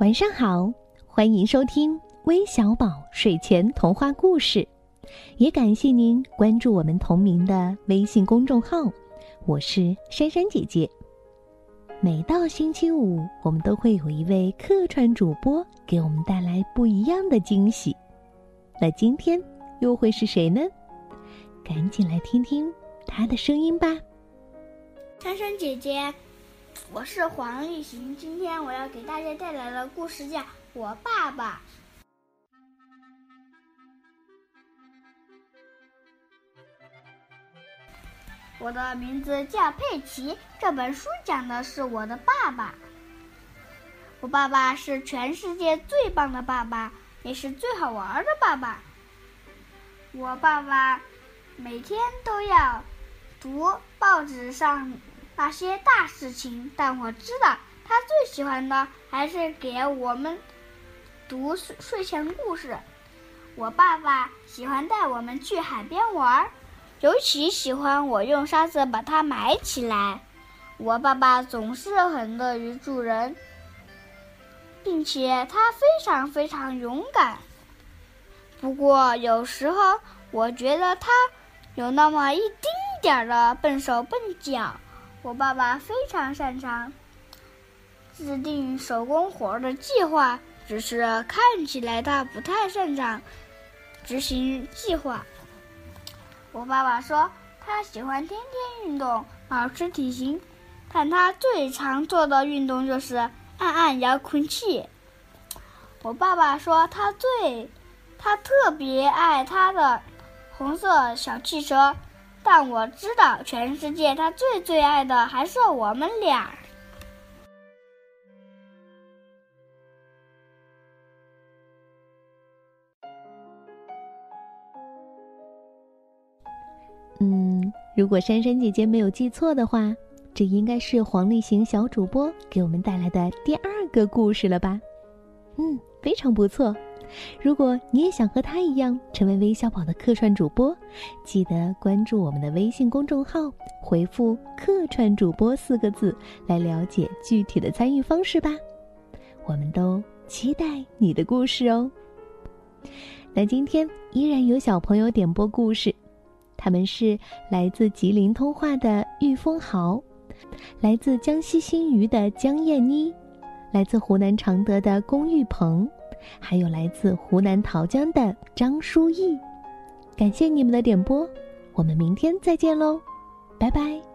晚上好，欢迎收听微小宝睡前童话故事，也感谢您关注我们同名的微信公众号。我是珊珊姐姐。每到星期五，我们都会有一位客串主播给我们带来不一样的惊喜。那今天又会是谁呢？赶紧来听听他的声音吧。珊珊姐姐。我是黄立行，今天我要给大家带来的故事叫《我爸爸》。我的名字叫佩奇，这本书讲的是我的爸爸。我爸爸是全世界最棒的爸爸，也是最好玩的爸爸。我爸爸每天都要读报纸上。那些大事情，但我知道他最喜欢的还是给我们读睡睡前故事。我爸爸喜欢带我们去海边玩，尤其喜欢我用沙子把它埋起来。我爸爸总是很乐于助人，并且他非常非常勇敢。不过有时候我觉得他有那么一丁点儿的笨手笨脚。我爸爸非常擅长制定手工活的计划，只是看起来他不太擅长执行计划。我爸爸说他喜欢天天运动，保持体型，但他最常做的运动就是按按遥控器。我爸爸说他最他特别爱他的红色小汽车。但我知道，全世界他最最爱的还是我们俩。嗯，如果珊珊姐姐没有记错的话，这应该是黄立行小主播给我们带来的第二个故事了吧？嗯，非常不错。如果你也想和他一样成为微小宝的客串主播，记得关注我们的微信公众号，回复“客串主播”四个字来了解具体的参与方式吧。我们都期待你的故事哦。那今天依然有小朋友点播故事，他们是来自吉林通化的玉峰豪，来自江西新余的江燕妮，来自湖南常德的龚玉鹏。还有来自湖南桃江的张书义，感谢你们的点播，我们明天再见喽，拜拜。